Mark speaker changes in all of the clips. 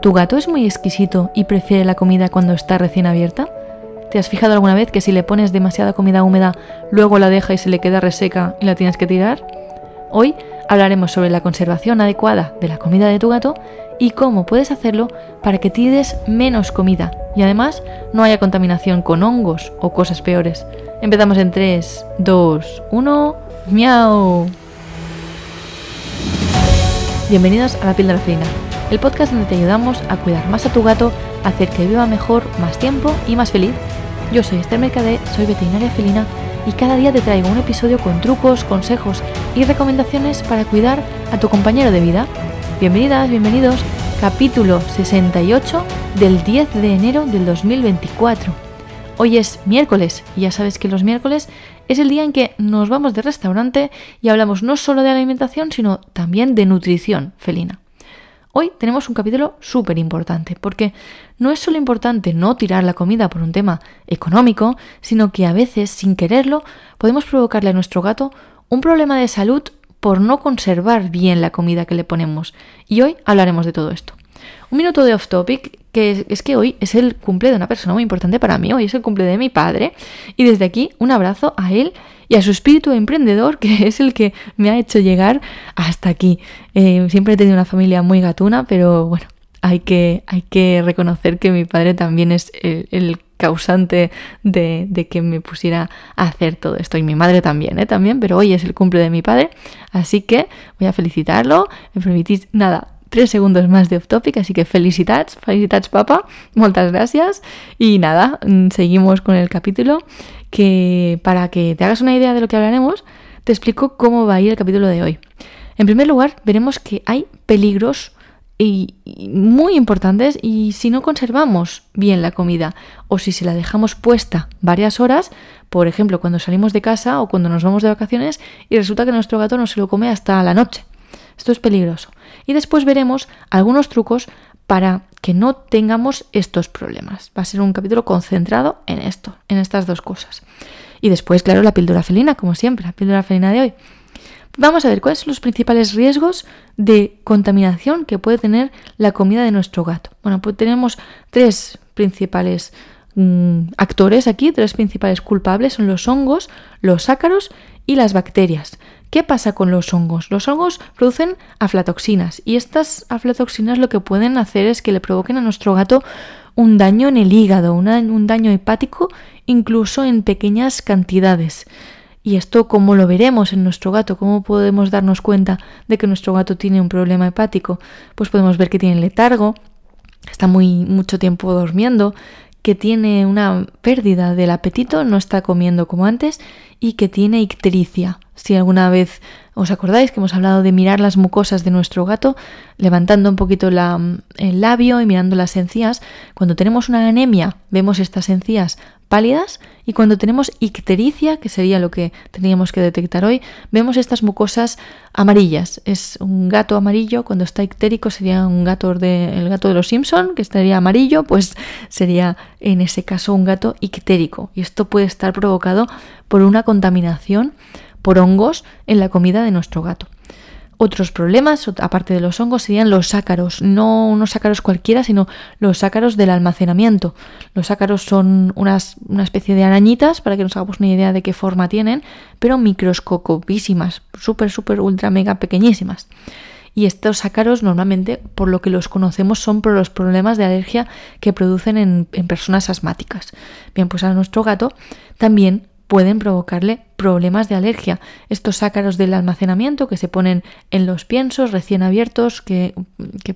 Speaker 1: ¿Tu gato es muy exquisito y prefiere la comida cuando está recién abierta? ¿Te has fijado alguna vez que si le pones demasiada comida húmeda, luego la deja y se le queda reseca y la tienes que tirar? Hoy hablaremos sobre la conservación adecuada de la comida de tu gato y cómo puedes hacerlo para que tires menos comida y además no haya contaminación con hongos o cosas peores. Empezamos en 3, 2, 1, miau. Bienvenidos a La Píldora Fina el podcast donde te ayudamos a cuidar más a tu gato, a hacer que viva mejor, más tiempo y más feliz. Yo soy Esther Mercadé, soy veterinaria felina y cada día te traigo un episodio con trucos, consejos y recomendaciones para cuidar a tu compañero de vida. Bienvenidas, bienvenidos, capítulo 68 del 10 de enero del 2024. Hoy es miércoles y ya sabes que los miércoles es el día en que nos vamos de restaurante y hablamos no solo de alimentación, sino también de nutrición felina. Hoy tenemos un capítulo súper importante, porque no es solo importante no tirar la comida por un tema económico, sino que a veces, sin quererlo, podemos provocarle a nuestro gato un problema de salud por no conservar bien la comida que le ponemos. Y hoy hablaremos de todo esto. Un minuto de off topic, es, que hoy es el cumple de una persona muy importante para mí, hoy es el cumple de mi padre, y desde aquí un abrazo a él y a su espíritu emprendedor, que es el que me ha hecho llegar hasta aquí. Eh, siempre he tenido una familia muy gatuna, pero bueno, hay que, hay que reconocer que mi padre también es el, causante de, que me pusiera a hacer todo esto. Y mi madre también, ¿eh? También, pero hoy es el cumple de mi padre, así que voy a felicitarlo. Me permitís, nada, tres segundos más de off topic, así que felicitats, felicitats papa, muchas gracias. Y nada, mm, seguimos con el capítulo que para que te hagas una idea de lo que hablaremos, te explico cómo va a ir el capítulo de hoy. En primer lugar, veremos que hay peligros y, muy importantes y si no conservamos bien la comida o si se la dejamos puesta varias horas, por ejemplo, cuando salimos de casa o cuando nos vamos de vacaciones y resulta que nuestro gato no se lo come hasta la noche. Esto es peligroso. Y después veremos algunos trucos para que no tengamos estos problemas. Va a ser un capítulo concentrado en esto, en estas dos cosas. Y después, claro, la píldora felina, como siempre, la píldora felina de hoy. Vamos a ver cuáles son los principales riesgos de contaminación que puede tener la comida de nuestro gato. Bueno, pues tenemos tres principales mm, actores aquí, tres principales culpables, son los hongos, los ácaros y las bacterias. ¿Qué pasa con los hongos? Los hongos producen aflatoxinas y estas aflatoxinas lo que pueden hacer es que le provoquen a nuestro gato un daño en el hígado, un daño hepático, incluso en pequeñas cantidades. Y esto, ¿cómo lo veremos en nuestro gato? ¿Cómo podemos darnos cuenta de que nuestro gato tiene un problema hepático? Pues podemos ver que tiene letargo, está muy mucho tiempo durmiendo, que tiene una pérdida del apetito, no está comiendo como antes y que tiene ictericia. Si alguna vez os acordáis que hemos hablado de mirar las mucosas de nuestro gato, levantando un poquito el labio y mirando las encías, cuando tenemos una anemia vemos estas encías pálidas y cuando tenemos ictericia, que sería lo que teníamos que detectar hoy, vemos estas mucosas amarillas. Es un gato amarillo, cuando está ictérico sería un gato de el gato de los Simpson, que estaría amarillo, pues sería en ese caso un gato ictérico y esto puede estar provocado por una contaminación por hongos en la comida de nuestro gato. Otros problemas, aparte de los hongos, serían los ácaros. No unos ácaros cualquiera, sino los ácaros del almacenamiento. Los ácaros son unas, una especie de arañitas, para que nos hagamos una idea de qué forma tienen, pero microscopísimas, súper, súper, ultra, mega pequeñísimas. Y estos ácaros normalmente, por lo que los conocemos, son por los problemas de alergia que producen en, en personas asmáticas. Bien, pues a nuestro gato también pueden provocarle problemas de alergia. Estos ácaros del almacenamiento que se ponen en los piensos recién abiertos, que,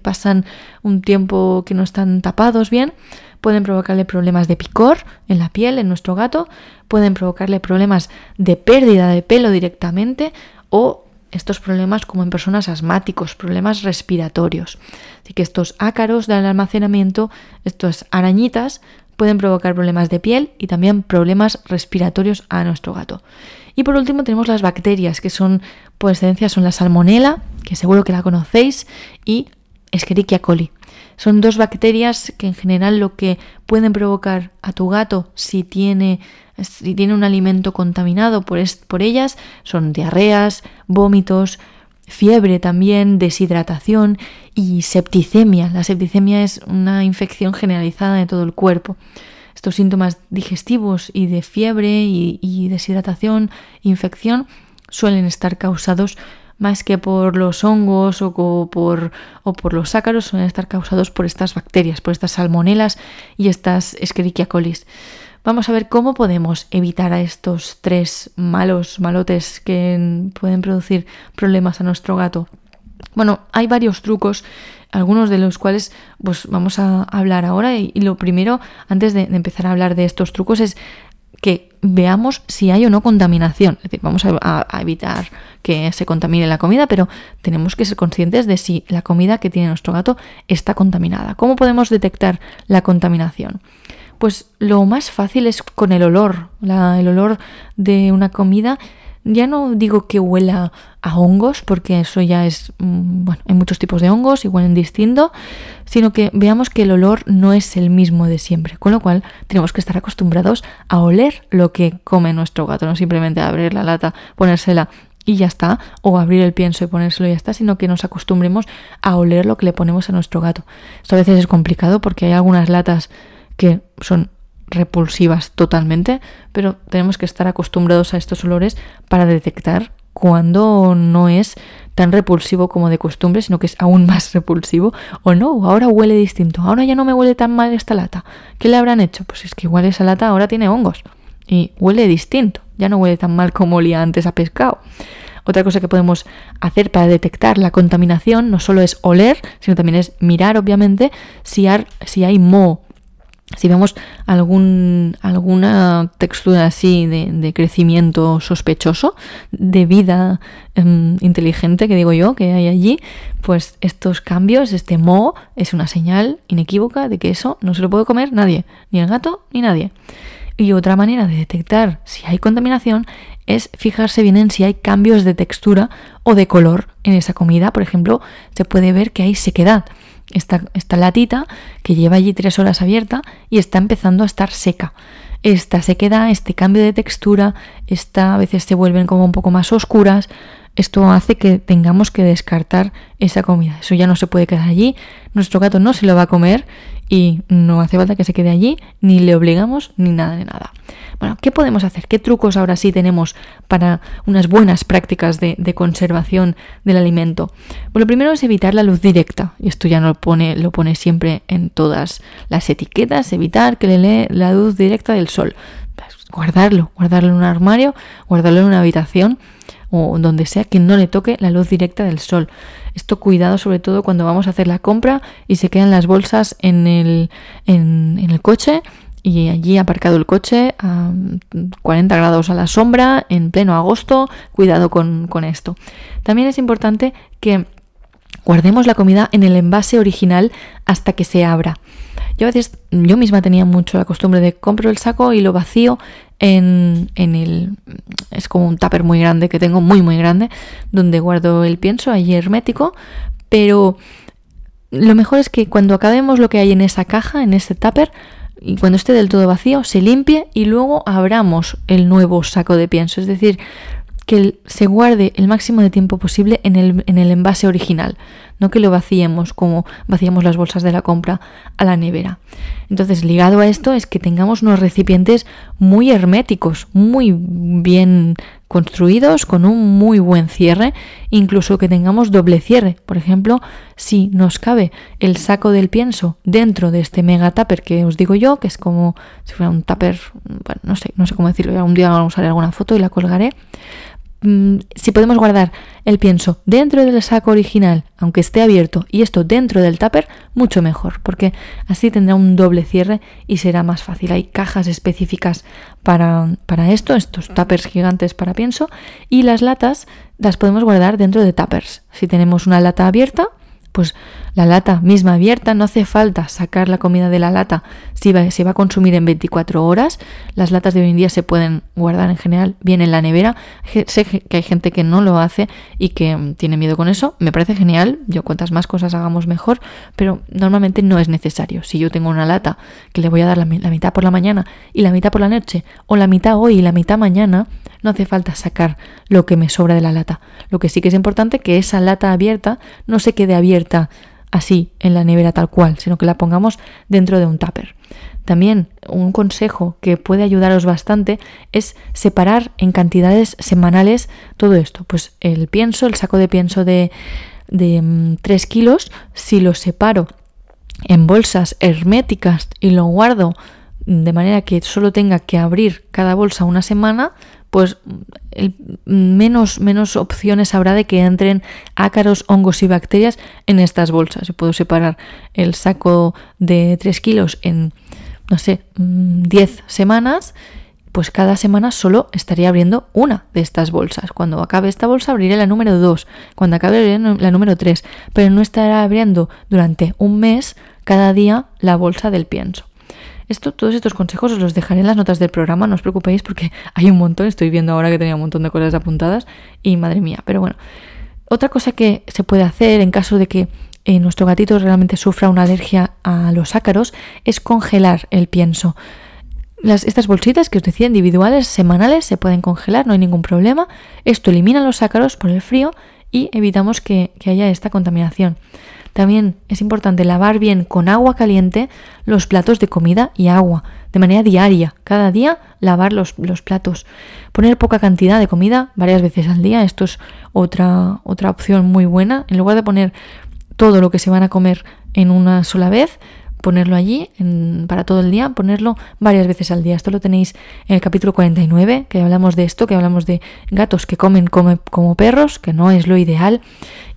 Speaker 1: pasan un tiempo que no están tapados bien, pueden provocarle problemas de picor en la piel, en nuestro gato, pueden provocarle problemas de pérdida de pelo directamente o estos problemas como en personas asmáticos, problemas respiratorios. Así que estos ácaros del almacenamiento, estas arañitas, pueden provocar problemas de piel y también problemas respiratorios a nuestro gato. Y por último tenemos las bacterias, que son, por excelencia, son la salmonela, que seguro que la conocéis, y Escherichia coli. Son dos bacterias que en general lo que pueden provocar a tu gato si tiene, si tiene un alimento contaminado por, por ellas son diarreas, vómitos, fiebre también, deshidratación y septicemia. La septicemia es una infección generalizada de todo el cuerpo. Estos síntomas digestivos y de fiebre y, deshidratación, infección, suelen estar causados más que por los hongos o por, o por los ácaros, suelen estar causados por estas bacterias, por estas salmonelas y estas Escherichia colis. Vamos a ver cómo podemos evitar a estos tres malos malotes que pueden producir problemas a nuestro gato. Bueno, hay varios trucos, algunos de los cuales pues vamos a hablar ahora y, lo primero, antes de, empezar a hablar de estos trucos, es que veamos si hay o no contaminación. Es decir, vamos a, evitar que se contamine la comida, pero tenemos que ser conscientes de si la comida que tiene nuestro gato está contaminada. ¿Cómo podemos detectar la contaminación? Pues lo más fácil es con el olor, el olor de una comida. Ya no digo que huela a hongos, porque eso ya es, mm, bueno, hay muchos tipos de hongos y huelen distinto, sino que veamos que el olor no es el mismo de siempre, con lo cual tenemos que estar acostumbrados a oler lo que come nuestro gato, no simplemente abrir la lata, ponérsela y ya está, o abrir el pienso y ponérselo y ya está, sino que nos acostumbremos a oler lo que le ponemos a nuestro gato. Esto a veces es complicado porque hay algunas latas que son repulsivas totalmente, pero tenemos que estar acostumbrados a estos olores para detectar cuando no es tan repulsivo como de costumbre, sino que es aún más repulsivo, o no, ahora huele distinto, ahora ya no me huele tan mal esta lata. ¿Qué le habrán hecho? Pues es que igual esa lata ahora tiene hongos y huele distinto, ya no huele tan mal como olía antes a pescado. Otra cosa que podemos hacer para detectar la contaminación no solo es oler, sino también es mirar, obviamente, si hay, moho si vemos alguna textura así de, crecimiento sospechoso, de vida em, inteligente, que digo yo, que hay allí, pues estos cambios, este moho, es una señal inequívoca de que eso no se lo puede comer nadie, ni el gato ni nadie. Y otra manera de detectar si hay contaminación es fijarse bien en si hay cambios de textura o de color en esa comida. Por ejemplo, se puede ver que hay sequedad esta, latita que lleva allí tres horas abierta y está empezando a estar seca. Esta sequedad, este cambio de textura, esta a veces se vuelven como un poco más oscuras. Esto hace que tengamos que descartar esa comida. Eso ya no se puede quedar allí. Nuestro gato no se lo va a comer y no hace falta que se quede allí, ni le obligamos, ni nada de nada. Bueno, ¿qué podemos hacer? ¿Qué trucos ahora sí tenemos para unas buenas prácticas de, conservación del alimento? Bueno, lo primero es evitar la luz directa, y esto ya no lo pone, lo pone siempre en todas las etiquetas, evitar que le lee la luz directa del sol. Pues, guardarlo, guardarlo en un armario, guardarlo en una habitación o donde sea que no le toque la luz directa del sol. Esto cuidado sobre todo cuando vamos a hacer la compra y se quedan las bolsas en el, en, el coche y allí aparcado el coche a 40 grados a la sombra en pleno agosto. Cuidado con, con esto. También es importante que guardemos la comida en el envase original hasta que se abra. Yo a veces, yo misma tenía mucho la costumbre de compro el saco y lo vacío en, en el... Es como un tupper muy grande que tengo, muy muy grande, donde guardo el pienso allí hermético, pero lo mejor es que cuando acabemos lo que hay en esa caja, en ese tupper, y cuando esté del todo vacío, se limpie y luego abramos el nuevo saco de pienso. Es decir, que se guarde el máximo de tiempo posible en el, en el envase original, no que lo vaciemos como vaciamos las bolsas de la compra a la nevera. Entonces, ligado a esto es que tengamos unos recipientes muy herméticos, muy bien construidos, con un muy buen cierre, incluso que tengamos doble cierre. Por ejemplo, si nos cabe el saco del pienso dentro de este mega tupper que os digo yo, que es como si fuera un tupper, bueno, no sé, no sé cómo decirlo, un día vamos a ver alguna foto y la colgaré Mm, si podemos guardar el pienso dentro del saco original, aunque esté abierto, y esto dentro del tupper, mucho mejor, porque así tendrá un doble cierre y será más fácil. Hay cajas específicas para, para esto, estos tuppers gigantes para pienso, y las latas las podemos guardar dentro de tuppers. Si tenemos una lata abierta, pues la lata misma abierta, no hace falta sacar la comida de la lata si se va a consumir en 24 horas. Las latas de hoy en día se pueden guardar en general bien en la nevera. Sé que hay gente que no lo hace y que mm, tiene miedo con eso. Me parece genial. Yo cuantas más cosas hagamos mejor, pero normalmente no es necesario. Si yo tengo una lata que le voy a dar la, la mitad por la mañana y la mitad por la noche, o la mitad hoy y la mitad mañana, no hace falta sacar lo que me sobra de la lata. Lo que sí que es importante que esa lata abierta no se quede abierta así en la nevera tal cual, sino que la pongamos dentro de un tupper. También un consejo que puede ayudaros bastante es separar en cantidades semanales todo esto. Pues el pienso, el saco de pienso de, de 3 mm, kilos, si lo separo en bolsas herméticas y lo guardo de manera que solo tenga que abrir cada bolsa una semana, pues menos, menos opciones habrá de que entren ácaros, hongos y bacterias en estas bolsas. Yo puedo separar el saco de 3 kilos en, no sé, 10 mm, semanas, pues cada semana solo estaría abriendo una de estas bolsas. Cuando acabe esta bolsa abriré la número 2, cuando acabe la número 3, pero no estará abriendo durante un mes cada día la bolsa del pienso. Esto, todos estos consejos os los dejaré en las notas del programa, no os preocupéis porque hay un montón, estoy viendo ahora que tenía un montón de cosas apuntadas y madre mía, pero bueno. Otra cosa que se puede hacer en caso de que eh, nuestro gatito realmente sufra una alergia a los ácaros es congelar el pienso. Las, estas bolsitas que os decía individuales, semanales, se pueden congelar, no hay ningún problema. Esto elimina los ácaros por el frío y evitamos que haya esta contaminación. También es importante lavar bien con agua caliente los platos de comida y agua, de manera diaria. Cada día lavar los, platos. Poner poca cantidad de comida varias veces al día. Esto es otra, otra opción muy buena. En lugar de poner todo lo que se van a comer en una sola vez, ponerlo allí para todo el día, ponerlo varias veces al día. Esto lo tenéis en el capítulo 49, que hablamos de esto, que hablamos de gatos que comen como perros, que no es lo ideal.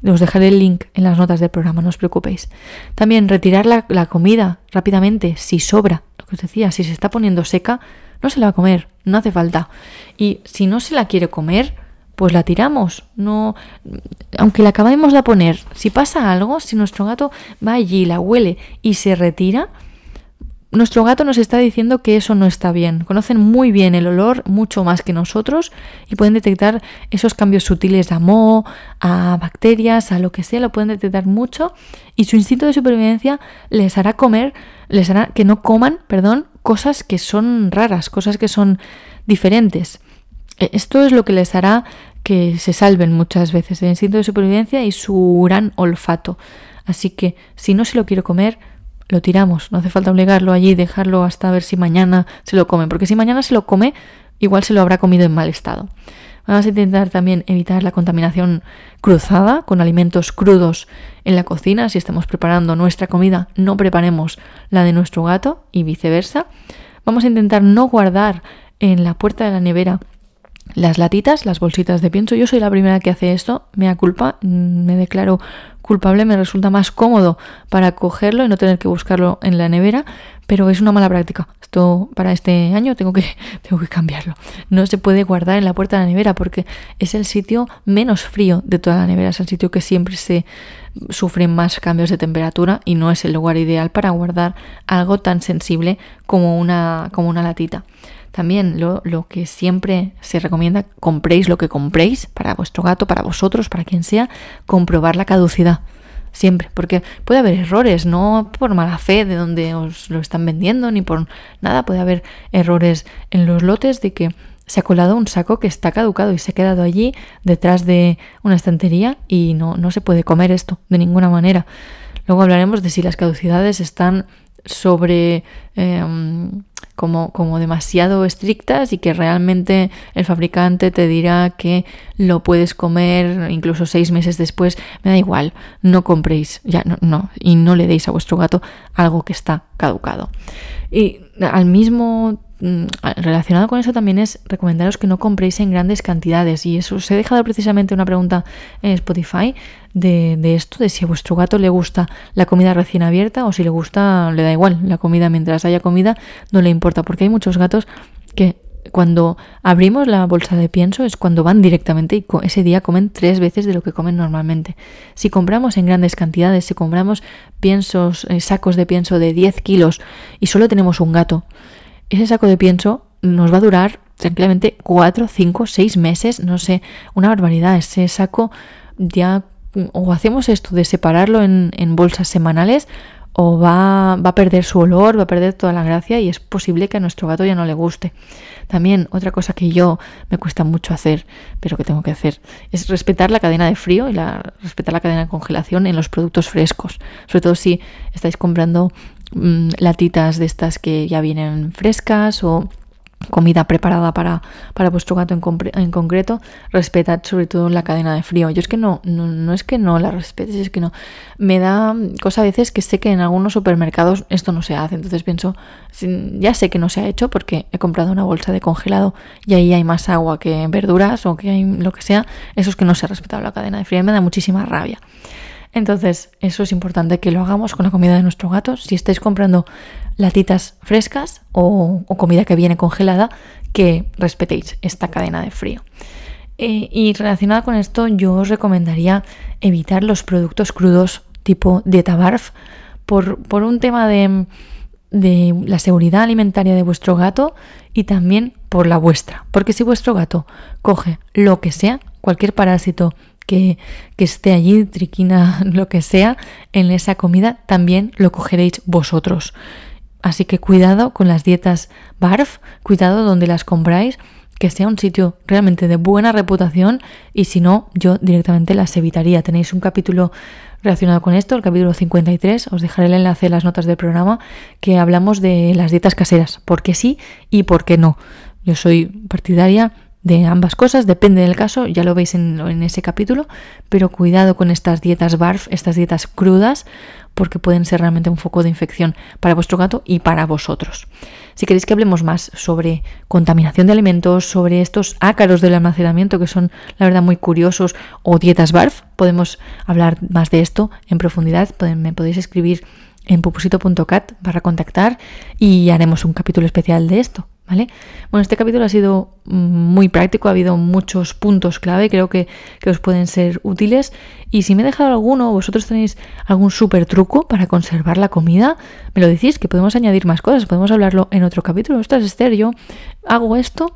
Speaker 1: Os dejaré el link en las notas del programa, no os preocupéis. También retirar la, la comida rápidamente, si sobra, lo que os decía, si se está poniendo seca, no se la va a comer, no hace falta. Y si no se la quiere comer, pues la tiramos. No, aunque la acabemos de poner, si pasa algo, si nuestro gato va allí, la huele y se retira, nuestro gato nos está diciendo que eso no está bien. Conocen muy bien el olor, mucho más que nosotros, y pueden detectar esos cambios sutiles a moho, a bacterias, a lo que sea, lo pueden detectar mucho, y su instinto de supervivencia les hará comer, les hará que no coman, perdón, cosas que son raras, cosas que son diferentes. E, esto es lo que les hará que se salven muchas veces, el instinto de supervivencia y su gran olfato. Así que si no se lo quiero comer, lo tiramos. No hace falta obligarlo allí dejarlo hasta ver si mañana se lo come. Porque si mañana se lo come, igual se lo habrá comido en mal estado. Vamos a intentar también evitar la contaminación cruzada con alimentos crudos en la cocina. Si estamos preparando nuestra comida, no preparemos la de nuestro gato y viceversa. Vamos a intentar no guardar en la puerta de la nevera las latitas, las bolsitas de pienso. Yo soy la primera que hace esto, me culpa, mm, me declaro culpable, me resulta más cómodo para cogerlo y no tener que buscarlo en la nevera, pero es una mala práctica. Esto para este año tengo que, tengo que cambiarlo. No se puede guardar en la puerta de la nevera porque es el sitio menos frío de toda la nevera, es el sitio que siempre se sufren más cambios de temperatura y no es el lugar ideal para guardar algo tan sensible como una, como una latita. También lo, que siempre se recomienda, compréis lo que compréis para vuestro gato, para vosotros, para quien sea, comprobar la caducidad. Siempre, porque puede haber errores, no por mala fe de donde os lo están vendiendo, ni por nada, puede haber errores en los lotes de que se ha colado un saco que está caducado y se ha quedado allí detrás de una estantería y no, no se puede comer esto de ninguna manera. Luego hablaremos de si las caducidades están sobre em, como, como demasiado estrictas y que realmente el fabricante te dirá que lo puedes comer incluso seis meses después. Me da igual, no compréis, ya no, no, y no le deis a vuestro gato algo que está caducado. Y al mismo relacionado con eso también es recomendaros que no compréis en grandes cantidades. Y eso os he dejado precisamente una pregunta en Spotify de, de, esto, de si a vuestro gato le gusta la comida recién abierta o si le gusta, le da igual la comida mientras haya comida, no le importa. Porque hay muchos gatos que cuando abrimos la bolsa de pienso es cuando van directamente y ese día comen tres veces de lo que comen normalmente. Si compramos en grandes cantidades, si compramos piensos, eh, sacos de pienso de 10 kilos y solo tenemos un gato, ese saco de pienso nos va a durar tranquilamente 4, 5, 6 meses, no sé, una barbaridad. Ese saco ya o hacemos esto de separarlo en, bolsas semanales o va, va, a perder su olor, va a perder toda la gracia y es posible que a nuestro gato ya no le guste. También otra cosa que yo me cuesta mucho hacer, pero que tengo que hacer, es respetar la cadena de frío y la, respetar la cadena de congelación en los productos frescos. Sobre todo si estáis comprando mm, latitas de estas que ya vienen frescas o comida preparada para, para vuestro gato en, en, concreto, respetad sobre todo la cadena de frío. Yo es que no, no, es que no la respetes, es que no. Me da cosa a veces que sé que en algunos supermercados esto no se hace. Entonces pienso, ya sé que no se ha hecho porque he comprado una bolsa de congelado y ahí hay más agua que verduras o que hay lo que sea. Eso es que no se ha respetado la cadena de frío y me da muchísima rabia. Entonces, eso es importante que lo hagamos con la comida de nuestro gato. Si estáis comprando latitas frescas o, comida que viene congelada, que respetéis esta cadena de frío. Eh, y relacionada con esto, yo os recomendaría evitar los productos crudos tipo dieta barf por, un tema de la seguridad alimentaria de vuestro gato y también por la vuestra. Porque si vuestro gato coge lo que sea, cualquier parásito que, esté allí, triquina, lo que sea, en esa comida, también lo cogeréis vosotros. Así que cuidado con las dietas BARF, cuidado donde las compráis, que sea un sitio realmente de buena reputación y si no, yo directamente las evitaría. Tenéis un capítulo relacionado con esto, el capítulo 53, os dejaré el enlace en las notas del programa, que hablamos de las dietas caseras, por qué sí y por qué no. Yo soy partidaria de ambas cosas, depende del caso, ya lo veis en, en, ese capítulo, pero cuidado con estas dietas BARF, estas dietas crudas, porque pueden ser realmente un foco de infección para vuestro gato y para vosotros. Si queréis que hablemos más sobre contaminación de alimentos, sobre estos ácaros del almacenamiento que son la verdad muy curiosos o dietas BARF, podemos hablar más de esto en profundidad, me podéis escribir en pupusito.cat para contactar y haremos un capítulo especial de esto. ¿Vale? Bueno, este capítulo ha sido mm, muy práctico, ha habido muchos puntos clave, creo que, que, os pueden ser útiles. Y si me he dejado alguno, vosotros tenéis algún súper truco para conservar la comida, me lo decís, que podemos añadir más cosas, podemos hablarlo en otro capítulo. Ostras, Esther, yo hago esto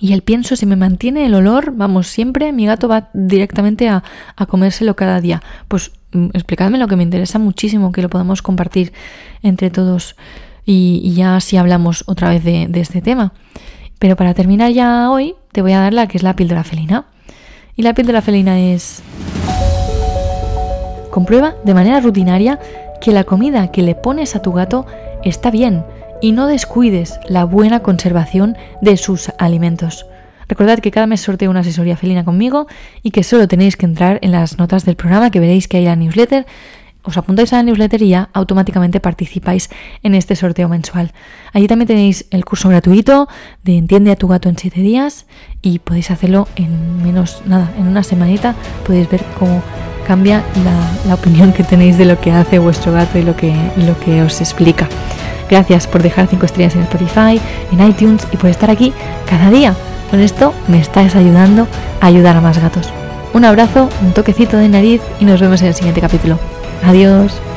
Speaker 1: y el pienso, si me mantiene el olor, vamos, siempre mi gato va directamente a, a comérselo cada día. Pues mm, explicadme lo que me interesa muchísimo, que lo podamos compartir entre todos y, ya así hablamos otra vez de, de este tema. Pero para terminar ya hoy, te voy a dar la que es la píldora felina. Y la píldora felina es... Comprueba de manera rutinaria que la comida que le pones a tu gato está bien y no descuides la buena conservación de sus alimentos. Recordad que cada mes sorteo una asesoría felina conmigo y que solo tenéis que entrar en las notas del programa que veréis que hay la newsletter os apuntáis a la newsletter y ya automáticamente participáis en este sorteo mensual. Allí también tenéis el curso gratuito de Entiende a tu gato en 7 días y podéis hacerlo en menos, nada, en una semanita podéis ver cómo cambia la, opinión que tenéis de lo que hace vuestro gato y lo que, lo que os explica. Gracias por dejar 5 estrellas en Spotify, en iTunes y por estar aquí cada día. Con esto me estáis ayudando a ayudar a más gatos. Un abrazo, un toquecito de nariz y nos vemos en el siguiente capítulo. Adiós.